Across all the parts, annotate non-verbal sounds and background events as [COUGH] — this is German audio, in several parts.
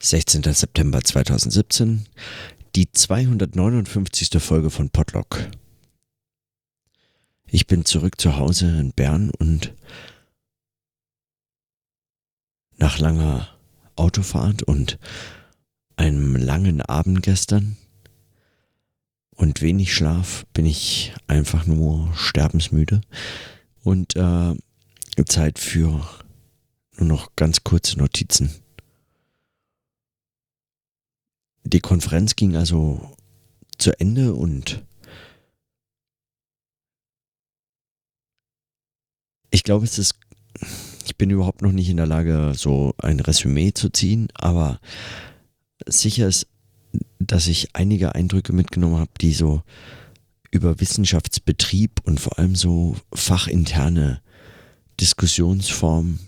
16. September 2017, die 259. Folge von Podlock. Ich bin zurück zu Hause in Bern und nach langer Autofahrt und einem langen Abend gestern und wenig Schlaf bin ich einfach nur sterbensmüde und äh, Zeit für nur noch ganz kurze Notizen. Die Konferenz ging also zu Ende und ich glaube, es ist, ich bin überhaupt noch nicht in der Lage, so ein Resümee zu ziehen, aber sicher ist, dass ich einige Eindrücke mitgenommen habe, die so über Wissenschaftsbetrieb und vor allem so fachinterne Diskussionsformen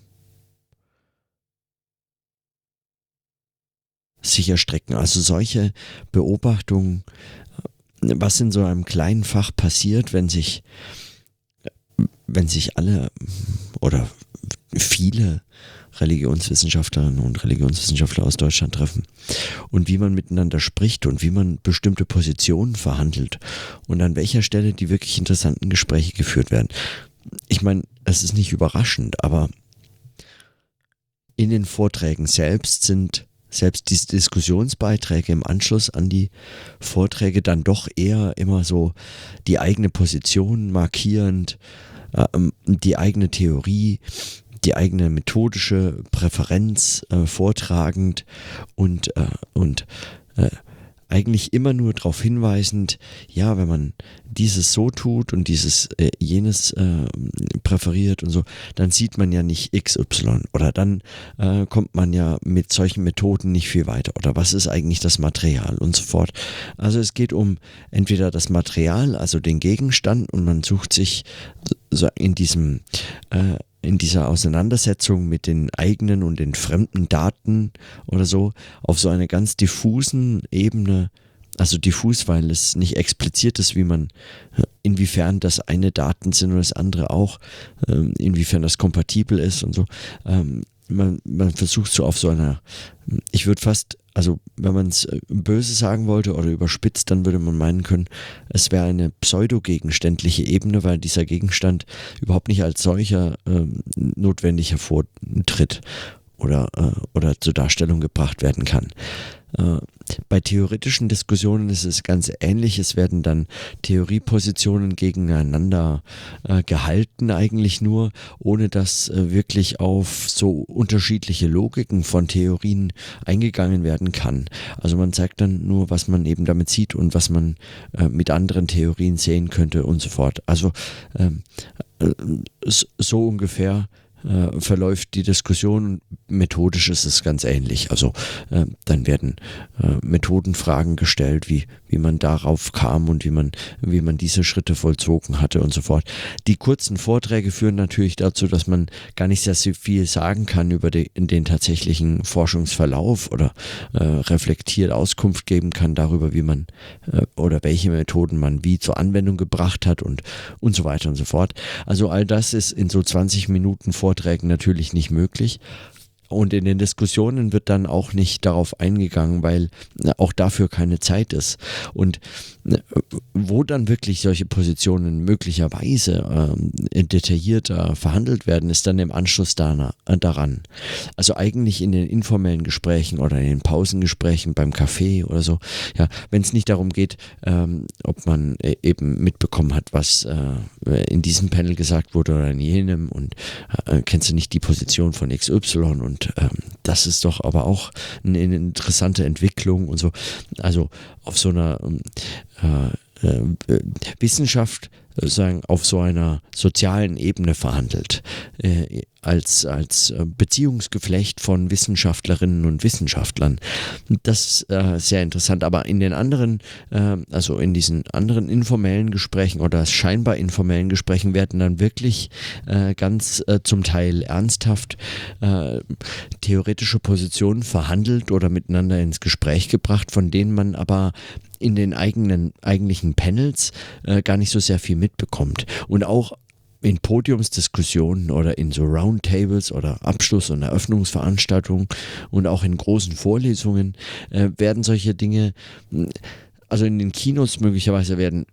sich erstrecken. Also solche Beobachtungen, was in so einem kleinen Fach passiert, wenn sich, wenn sich alle oder viele Religionswissenschaftlerinnen und Religionswissenschaftler aus Deutschland treffen und wie man miteinander spricht und wie man bestimmte Positionen verhandelt und an welcher Stelle die wirklich interessanten Gespräche geführt werden. Ich meine, es ist nicht überraschend, aber in den Vorträgen selbst sind selbst diese Diskussionsbeiträge im Anschluss an die Vorträge dann doch eher immer so die eigene Position markierend, äh, die eigene Theorie, die eigene methodische Präferenz äh, vortragend und, äh, und äh, eigentlich immer nur darauf hinweisend, ja, wenn man dieses so tut und dieses äh, jenes äh, präferiert und so, dann sieht man ja nicht XY oder dann äh, kommt man ja mit solchen Methoden nicht viel weiter oder was ist eigentlich das Material und so fort. Also es geht um entweder das Material, also den Gegenstand und man sucht sich so in diesem äh, in dieser Auseinandersetzung mit den eigenen und den fremden Daten oder so auf so einer ganz diffusen Ebene, also diffus, weil es nicht explizit ist, wie man, inwiefern das eine Daten sind und das andere auch, ähm, inwiefern das kompatibel ist und so. Man, man versucht so auf so einer, ich würde fast, also wenn man es äh, böse sagen wollte oder überspitzt, dann würde man meinen können, es wäre eine pseudogegenständliche Ebene, weil dieser Gegenstand überhaupt nicht als solcher äh, notwendig hervortritt oder, äh, oder zur Darstellung gebracht werden kann. Äh, bei theoretischen Diskussionen ist es ganz ähnlich. Es werden dann Theoriepositionen gegeneinander äh, gehalten, eigentlich nur, ohne dass äh, wirklich auf so unterschiedliche Logiken von Theorien eingegangen werden kann. Also man zeigt dann nur, was man eben damit sieht und was man äh, mit anderen Theorien sehen könnte und so fort. Also ähm, äh, so ungefähr äh, verläuft die Diskussion. Methodisch ist es ganz ähnlich. Also äh, dann werden äh, Methodenfragen gestellt, wie, wie man darauf kam und wie man, wie man diese Schritte vollzogen hatte und so fort. Die kurzen Vorträge führen natürlich dazu, dass man gar nicht sehr viel sagen kann über die, den tatsächlichen Forschungsverlauf oder äh, reflektiert Auskunft geben kann darüber, wie man äh, oder welche Methoden man wie zur Anwendung gebracht hat und, und so weiter und so fort. Also all das ist in so 20 Minuten vor Vorträgen natürlich nicht möglich. Und in den Diskussionen wird dann auch nicht darauf eingegangen, weil auch dafür keine Zeit ist. Und wo dann wirklich solche Positionen möglicherweise äh, detaillierter verhandelt werden, ist dann im Anschluss da, äh, daran. Also eigentlich in den informellen Gesprächen oder in den Pausengesprächen beim Café oder so, ja, wenn es nicht darum geht, ähm, ob man äh, eben mitbekommen hat, was äh, in diesem Panel gesagt wurde oder in jenem und äh, kennst du nicht die Position von XY und ähm, das ist doch aber auch eine, eine, interessante Entwicklung und so. Also auf so einer ähm, äh, äh, Wissenschaft sagen, auf so einer sozialen Ebene verhandelt, äh, als, als äh, Beziehungsgeflecht von Wissenschaftlerinnen und Wissenschaftlern. Das ist äh, sehr interessant, aber in den anderen, äh, also in diesen anderen informellen Gesprächen oder scheinbar informellen Gesprächen werden dann wirklich äh, ganz äh, zum Teil ernsthaft theoretische Positionen verhandelt oder miteinander ins Gespräch gebracht, von denen man aber in den eigenen eigentlichen Panels äh, gar nicht so sehr viel mitbekommt. Und auch in Podiumsdiskussionen oder in so Roundtables oder Abschluss- und Eröffnungsveranstaltungen und auch in großen Vorlesungen äh, werden solche Dinge, also in den Kinos möglicherweise werden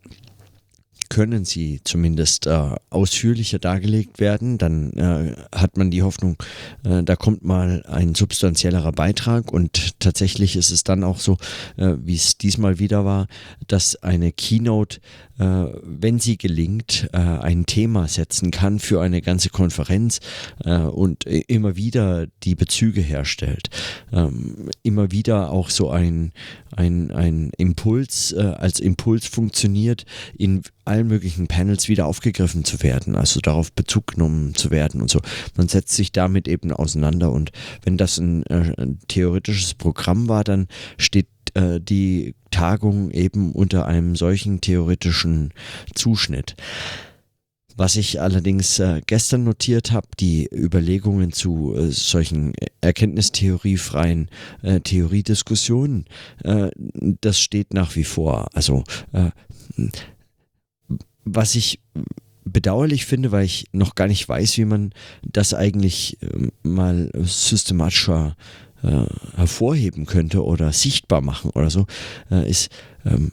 können sie zumindest äh, ausführlicher dargelegt werden. Dann äh, hat man die Hoffnung, äh, da kommt mal ein substanziellerer Beitrag und tatsächlich ist es dann auch so, äh, wie es diesmal wieder war, dass eine Keynote, wenn sie gelingt, äh, ein Thema setzen kann für eine ganze Konferenz und immer wieder die Bezüge herstellt. Ähm, immer wieder auch so ein, ein, ein Impuls als Impuls funktioniert in allen möglichen Panels wieder aufgegriffen zu werden, also darauf Bezug genommen zu werden und so. Man setzt sich damit eben auseinander und wenn das ein, äh, ein theoretisches Programm war, dann steht äh, die Tagung eben unter einem solchen theoretischen Zuschnitt. Was ich allerdings äh, gestern notiert habe, die Überlegungen zu äh, solchen erkenntnistheoriefreien äh, Theoriediskussionen, äh, das steht nach wie vor. Also äh, was ich bedauerlich finde, weil ich noch gar nicht weiß, wie man das eigentlich äh, mal systematischer äh, hervorheben könnte oder sichtbar machen oder so, äh, ist, ähm,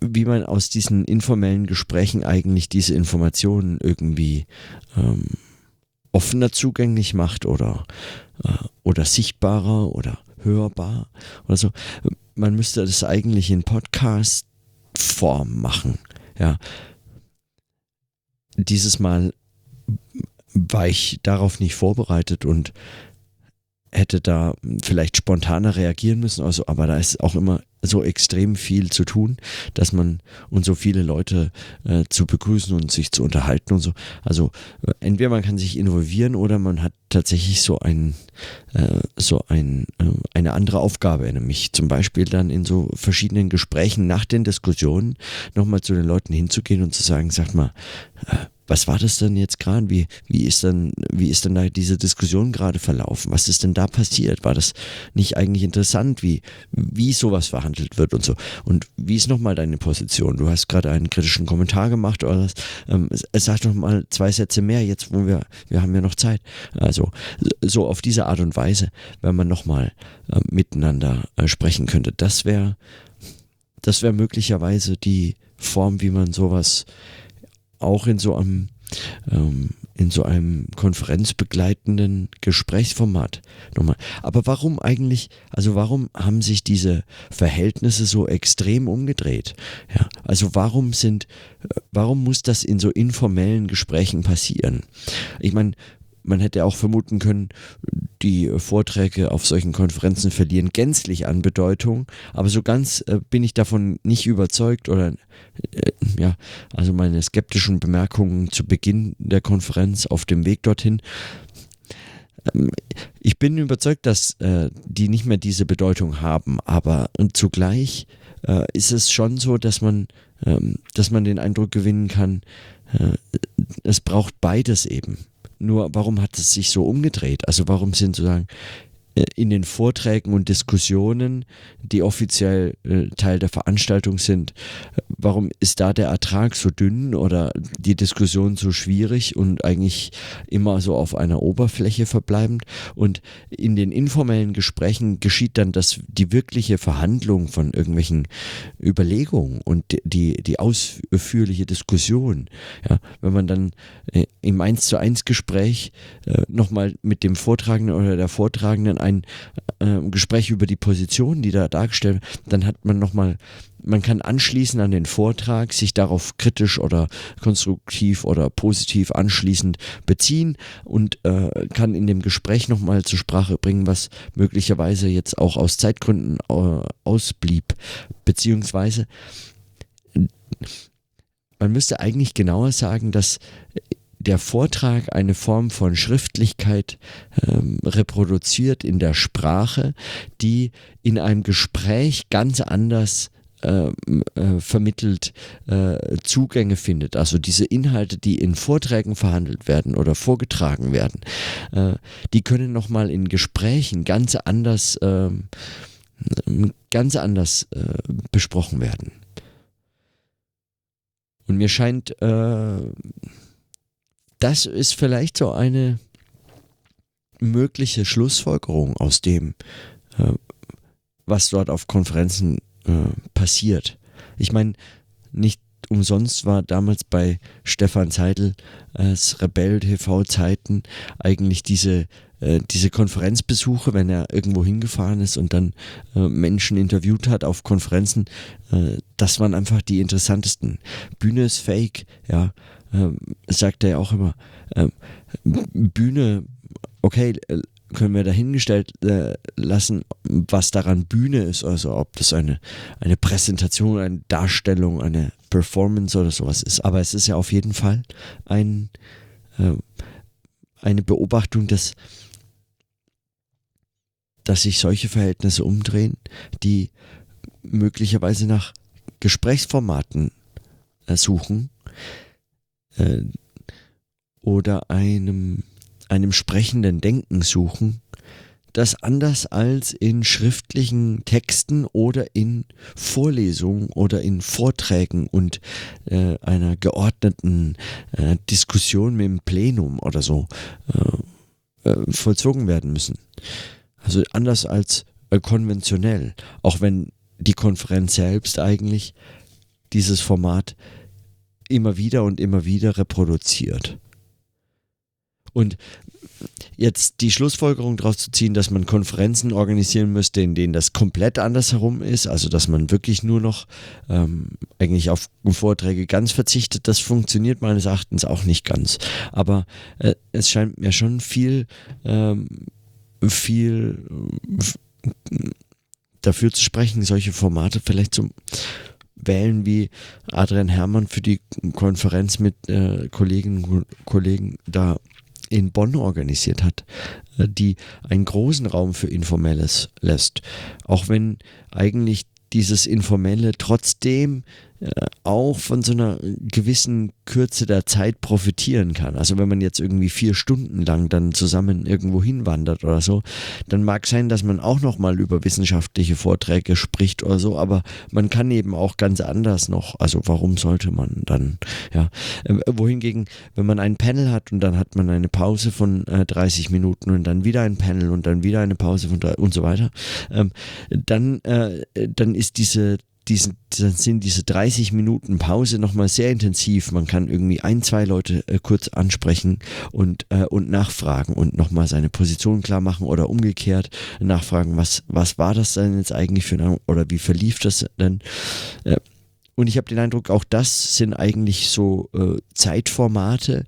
wie man aus diesen informellen Gesprächen eigentlich diese Informationen irgendwie ähm, offener zugänglich macht oder, äh, oder sichtbarer oder hörbar oder so. Man müsste das eigentlich in Podcast-Form machen. Ja, dieses Mal war ich darauf nicht vorbereitet und hätte da vielleicht spontaner reagieren müssen, also, aber da ist auch immer so extrem viel zu tun, dass man und so viele Leute äh, zu begrüßen und sich zu unterhalten und so. Also äh, entweder man kann sich involvieren oder man hat tatsächlich so ein äh, so ein äh, eine andere Aufgabe, nämlich zum Beispiel dann in so verschiedenen Gesprächen nach den Diskussionen nochmal zu den Leuten hinzugehen und zu sagen, sag mal, äh, was war das denn jetzt gerade? Wie, wie ist denn, wie ist denn da diese Diskussion gerade verlaufen? Was ist denn da passiert? War das nicht eigentlich interessant, wie, wie sowas verhandelt wird und so? Und wie ist nochmal deine Position? Du hast gerade einen kritischen Kommentar gemacht oder was? Ähm, sag doch mal zwei Sätze mehr jetzt, wo wir, wir haben ja noch Zeit. Also, so auf diese Art und Weise, wenn man nochmal äh, miteinander äh, sprechen könnte, das wäre, das wäre möglicherweise die Form, wie man sowas auch in so einem ähm, in so einem konferenzbegleitenden Gesprächsformat nochmal. Aber warum eigentlich, also warum haben sich diese Verhältnisse so extrem umgedreht? Ja, also warum sind, warum muss das in so informellen Gesprächen passieren? Ich meine, man hätte auch vermuten können, die Vorträge auf solchen Konferenzen verlieren gänzlich an Bedeutung, aber so ganz äh, bin ich davon nicht überzeugt oder äh, ja, also meine skeptischen Bemerkungen zu Beginn der Konferenz auf dem Weg dorthin. Ähm, ich bin überzeugt, dass äh, die nicht mehr diese Bedeutung haben, aber zugleich äh, ist es schon so, dass man, ähm, dass man den Eindruck gewinnen kann, äh, es braucht beides eben. Nur warum hat es sich so umgedreht? Also warum sind sozusagen äh, in den Vorträgen und Diskussionen, die offiziell äh, Teil der Veranstaltung sind, warum ist da der Ertrag so dünn oder die Diskussion so schwierig und eigentlich immer so auf einer Oberfläche verbleibend? Und in den informellen Gesprächen geschieht dann das, die wirkliche Verhandlung von irgendwelchen Überlegungen und die, die ausführliche Diskussion. Ja, wenn man dann äh, im 1 zu 1 Gespräch nochmal mit dem Vortragenden oder der Vortragenden ein äh, Gespräch über die Position, die da dargestellt wird, dann hat man nochmal, man kann anschließen an den Vortrag, sich darauf kritisch oder konstruktiv oder positiv anschließend beziehen und äh, kann in dem Gespräch nochmal zur Sprache bringen, was möglicherweise jetzt auch aus Zeitgründen äh, ausblieb, beziehungsweise man müsste eigentlich genauer sagen, dass der Vortrag eine Form von Schriftlichkeit ähm, reproduziert in der Sprache, die in einem Gespräch ganz anders äh, äh, vermittelt äh, Zugänge findet. Also diese Inhalte, die in Vorträgen verhandelt werden oder vorgetragen werden, äh, die können nochmal in Gesprächen ganz anders, ähm, ganz anders äh, besprochen werden. Und mir scheint, äh, das ist vielleicht so eine mögliche Schlussfolgerung aus dem, äh, was dort auf Konferenzen äh, passiert. Ich meine, nicht umsonst war damals bei Stefan Zeitl als Rebell TV-Zeiten eigentlich diese äh, diese Konferenzbesuche, wenn er irgendwo hingefahren ist und dann äh, Menschen interviewt hat auf Konferenzen, äh, das waren einfach die interessantesten. Bühne ist fake, ja, ähm, sagt er ja auch immer. Ähm, Bühne, okay, äh, können wir dahingestellt äh, lassen, was daran Bühne ist, also ob das eine, eine Präsentation, eine Darstellung, eine Performance oder sowas ist. Aber es ist ja auf jeden Fall ein, äh, eine Beobachtung, dass, dass sich solche Verhältnisse umdrehen, die möglicherweise nach Gesprächsformaten äh, suchen äh, oder einem einem sprechenden Denken suchen, das anders als in schriftlichen Texten oder in Vorlesungen oder in Vorträgen und äh, einer geordneten äh, Diskussion mit dem Plenum oder so äh, äh vollzogen werden müssen. Also anders als äh, konventionell, auch wenn die Konferenz selbst eigentlich dieses Format immer wieder und immer wieder reproduziert. Und jetzt die Schlussfolgerung daraus zu ziehen, dass man Konferenzen organisieren müsste, in denen das komplett andersherum ist, also dass man wirklich nur noch ähm, eigentlich auf Vorträge ganz verzichtet, das funktioniert meines Erachtens auch nicht ganz. Aber äh, es scheint mir schon viel, ähm, viel äh, dafür zu sprechen, solche Formate vielleicht zu wählen, wie Adrian Herrmann für die Konferenz mit äh, Kolleginnen und Kollegen da in Bonn organisiert hat, äh, die einen großen Raum für Informelles lässt. Auch wenn eigentlich dieses Informelle trotzdem auch von so einer gewissen Kürze der Zeit profitieren kann. Also wenn man jetzt irgendwie vier Stunden lang dann zusammen irgendwo hinwandert oder so, dann mag sein, dass man auch nochmal über wissenschaftliche Vorträge spricht oder so, aber man kann eben auch ganz anders noch. Also warum sollte man dann, ja. Äh, wohingegen, wenn man ein Panel hat und dann hat man eine Pause von äh, 30 Minuten und dann wieder ein Panel und dann wieder eine Pause von drei und so weiter, ähm, dann, äh, dann ist diese diesen, dann sind diese 30 Minuten Pause nochmal sehr intensiv. Man kann irgendwie ein, zwei Leute äh, kurz ansprechen und, äh, und nachfragen und nochmal seine Position klar machen oder umgekehrt nachfragen, was, was war das denn jetzt eigentlich für ein, oder wie verlief das denn? Äh, und ich habe den Eindruck, auch das sind eigentlich so äh, Zeitformate,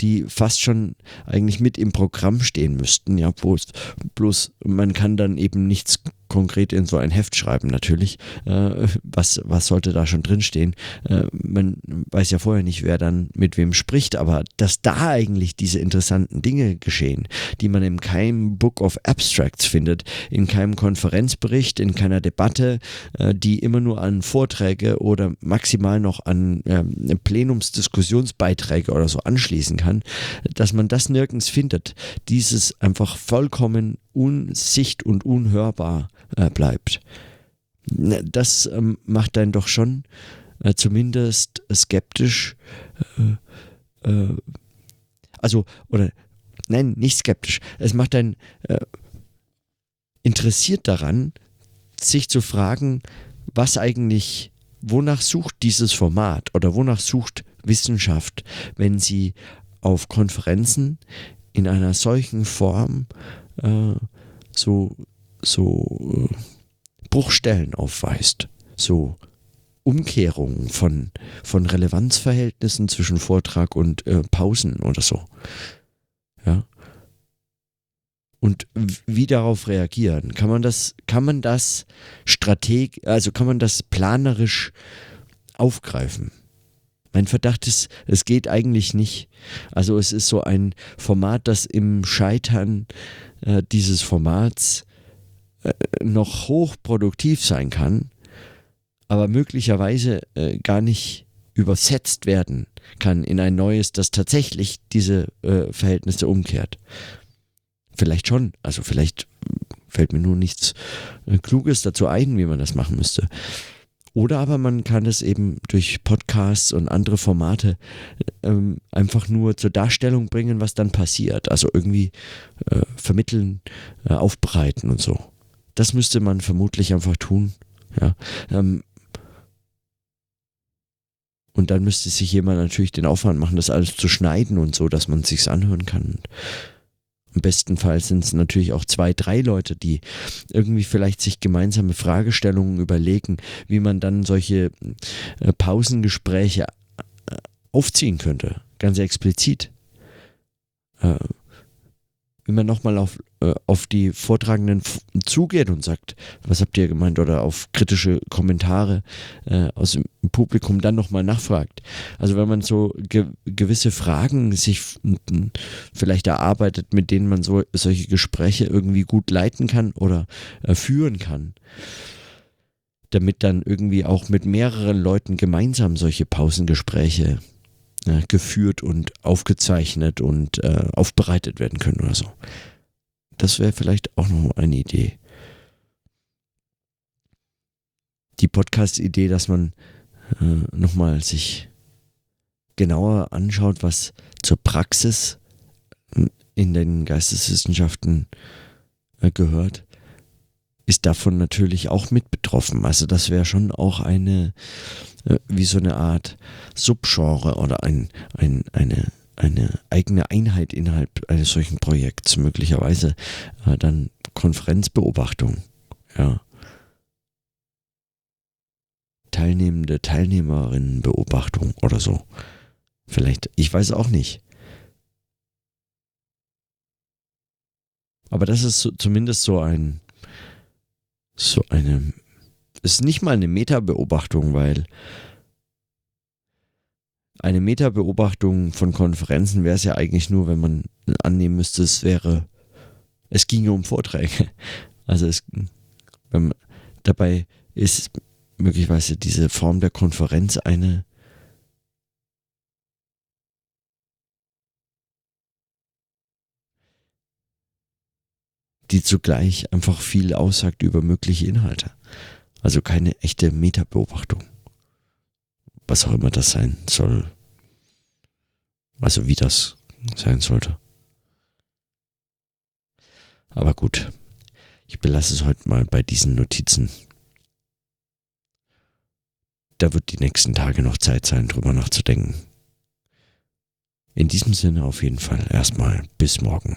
die fast schon eigentlich mit im Programm stehen müssten. Ja, bloß, bloß man kann dann eben nichts konkret in so ein Heft schreiben, natürlich. Äh, was, was sollte da schon drinstehen? Äh, man weiß ja vorher nicht, wer dann mit wem spricht, aber dass da eigentlich diese interessanten Dinge geschehen, die man in keinem Book of Abstracts findet, in keinem Konferenzbericht, in keiner Debatte, äh, die immer nur an Vorträge oder maximal noch an ähm, Plenumsdiskussionsbeiträge oder so anschließen kann, dass man das nirgends findet. Dieses einfach vollkommen unsicht und unhörbar äh, bleibt. Ne, das ähm, macht einen doch schon äh, zumindest skeptisch. Äh, äh, also, oder nein, nicht skeptisch. Es macht einen äh, interessiert daran, sich zu fragen, was eigentlich, wonach sucht dieses Format oder wonach sucht Wissenschaft, wenn sie auf Konferenzen in einer solchen Form äh, so, so äh, Bruchstellen aufweist, so Umkehrungen von, von Relevanzverhältnissen zwischen Vortrag und äh, Pausen oder so. Ja. Und wie darauf reagieren? Kann man das, kann man das strateg, also kann man das planerisch aufgreifen? Mein Verdacht ist, es geht eigentlich nicht. Also es ist so ein Format, das im Scheitern äh, dieses Formats äh, noch hochproduktiv sein kann, aber möglicherweise äh, gar nicht übersetzt werden kann in ein neues, das tatsächlich diese äh, Verhältnisse umkehrt. Vielleicht schon, also vielleicht fällt mir nur nichts Kluges dazu ein, wie man das machen müsste. Oder aber man kann es eben durch Podcasts und andere Formate ähm, einfach nur zur Darstellung bringen, was dann passiert. Also irgendwie äh, vermitteln, äh, aufbereiten und so. Das müsste man vermutlich einfach tun. Ja. Ähm, und dann müsste sich jemand natürlich den Aufwand machen, das alles zu schneiden und so, dass man es sich anhören kann. Im besten Fall sind es natürlich auch zwei, drei Leute, die irgendwie vielleicht sich gemeinsame Fragestellungen überlegen, wie man dann solche äh, Pausengespräche äh, aufziehen könnte. Ganz explizit. Äh, wie man nochmal auf, äh, auf die Vortragenden zugeht und sagt, was habt ihr gemeint, oder auf kritische Kommentare äh, aus dem Publikum dann nochmal nachfragt. Also wenn man so ge gewisse Fragen sich vielleicht erarbeitet, mit denen man so solche Gespräche irgendwie gut leiten kann oder äh, führen kann, damit dann irgendwie auch mit mehreren Leuten gemeinsam solche Pausengespräche äh, geführt und aufgezeichnet und äh, aufbereitet werden können oder so. Das wäre vielleicht auch noch eine Idee. Die Podcast-Idee, dass man äh, nochmal sich genauer anschaut, was zur Praxis in den Geisteswissenschaften äh, gehört, ist davon natürlich auch mit betroffen. Also das wäre schon auch eine, äh, wie so eine Art Subgenre oder ein, ein, eine, eine eigene Einheit innerhalb eines solchen Projekts, möglicherweise äh, dann Konferenzbeobachtung, ja. Teilnehmende Teilnehmerinnenbeobachtung oder so. Vielleicht, ich weiß auch nicht. Aber das ist so, zumindest so ein, so eine, ist nicht mal eine Meta-Beobachtung, weil eine Meta-Beobachtung von Konferenzen wäre es ja eigentlich nur, wenn man annehmen müsste, es wäre, es ginge um Vorträge. [LAUGHS] Also es, man, dabei ist möglicherweise diese Form der Konferenz eine, die zugleich einfach viel aussagt über mögliche Inhalte. Also keine echte Metabeobachtung. Was auch immer das sein soll. Also wie das sein sollte. Aber gut, ich belasse es heute mal bei diesen Notizen. Da wird die nächsten Tage noch Zeit sein, drüber nachzudenken. In diesem Sinne auf jeden Fall erstmal bis morgen.